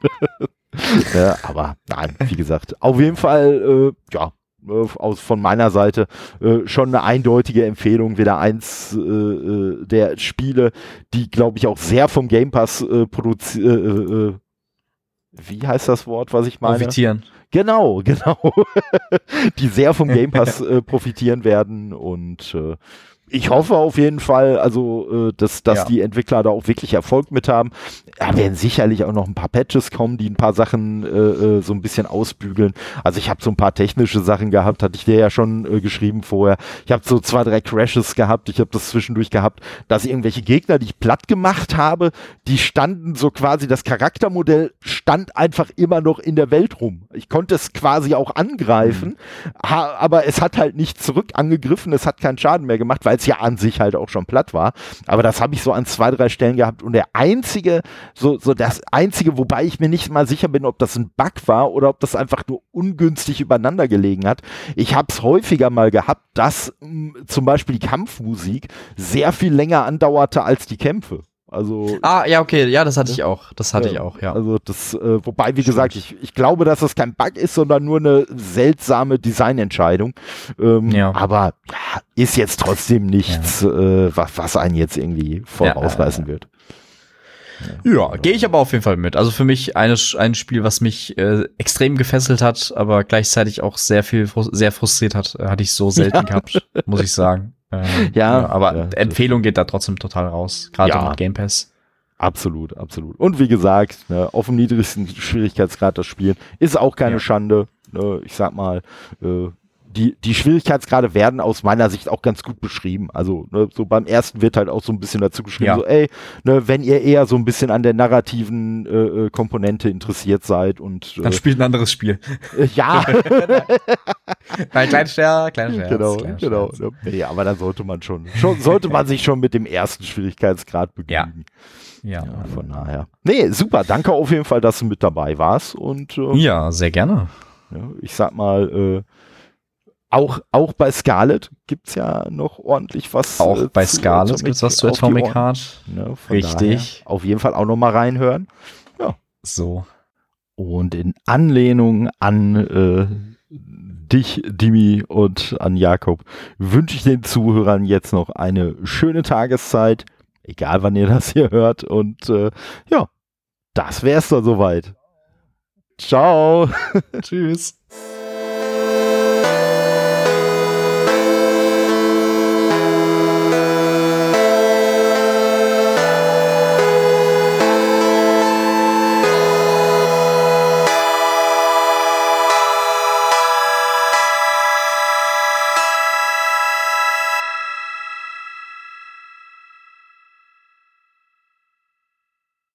ja, aber nein, wie gesagt, auf jeden Fall, äh, ja, aus, von meiner Seite äh, schon eine eindeutige Empfehlung. Wieder eins äh, äh der Spiele, die, glaube ich, auch sehr vom Game Pass äh, produziert. Äh, wie heißt das Wort, was ich meine? Profitieren. Genau, genau. die sehr vom Game Pass profitieren werden und ich hoffe auf jeden Fall, also, äh, dass, dass ja. die Entwickler da auch wirklich Erfolg mit haben. Da werden sicherlich auch noch ein paar Patches kommen, die ein paar Sachen äh, äh so ein bisschen ausbügeln. Also ich habe so ein paar technische Sachen gehabt, hatte ich dir ja schon äh, geschrieben vorher. Ich habe so zwei, drei Crashes gehabt. Ich habe das zwischendurch gehabt, dass irgendwelche Gegner, die ich platt gemacht habe, die standen so quasi, das Charaktermodell stand einfach immer noch in der Welt rum. Ich konnte es quasi auch angreifen, mhm. aber es hat halt nicht zurück angegriffen, es hat keinen Schaden mehr gemacht, weil es ja an sich halt auch schon platt war. Aber das habe ich so an zwei, drei Stellen gehabt. Und der einzige, so, so das einzige, wobei ich mir nicht mal sicher bin, ob das ein Bug war oder ob das einfach nur ungünstig übereinander gelegen hat. Ich habe es häufiger mal gehabt, dass mh, hm, zum Beispiel die Kampfmusik sehr viel länger andauerte als die Kämpfe. Also ah, ja, okay, ja, das hatte ich auch. Das hatte ja, ich auch, ja. Also das, äh, wobei, wie Stimmt. gesagt, ich, ich glaube, dass das kein Bug ist, sondern nur eine seltsame Designentscheidung. Ähm, ja. Aber ja, ist jetzt trotzdem nichts, äh, was, was einen jetzt irgendwie voll rausreißen wird. Ja, gehe ich aber auf jeden Fall mit. Also für mich eine, ein Spiel, was mich äh, extrem gefesselt hat, aber gleichzeitig auch sehr viel sehr frustriert hat, äh, hatte ich so selten gehabt, muss ich sagen. Ähm, ja, ja, aber ja, Empfehlung geht da trotzdem total raus, gerade ja. mit Game Pass. Absolut, absolut. Und wie gesagt, ne, auf dem niedrigsten Schwierigkeitsgrad das Spielen ist auch keine Schande. Ne, ich sag mal, äh, die, die Schwierigkeitsgrade werden aus meiner Sicht auch ganz gut beschrieben. Also ne, so beim ersten wird halt auch so ein bisschen dazu geschrieben, ja. so ey, ne, wenn ihr eher so ein bisschen an der narrativen äh, äh Komponente interessiert seid und äh, dann spielt ein anderes Spiel. Äh, ja. Nein, klein Scherz, klein Scherz. Genau, genau. Scherz. Nee, aber dann sollte man schon, schon sollte man sich schon mit dem ersten Schwierigkeitsgrad begnügen. Ja. ja. Von daher. Nee, super. Danke auf jeden Fall, dass du mit dabei warst und äh, ja, sehr gerne. Ja, ich sag mal, äh, auch, auch bei Scarlet gibt es ja noch ordentlich was. Auch äh, bei Scarlet gibt es was zu Atomic Heart. Ne, Richtig. auf jeden Fall auch noch mal reinhören. Ja. So. Und in Anlehnung an äh, dich, Dimi, und an Jakob wünsche ich den Zuhörern jetzt noch eine schöne Tageszeit. Egal wann ihr das hier hört. Und äh, ja, das wär's dann soweit. Ciao. Tschüss.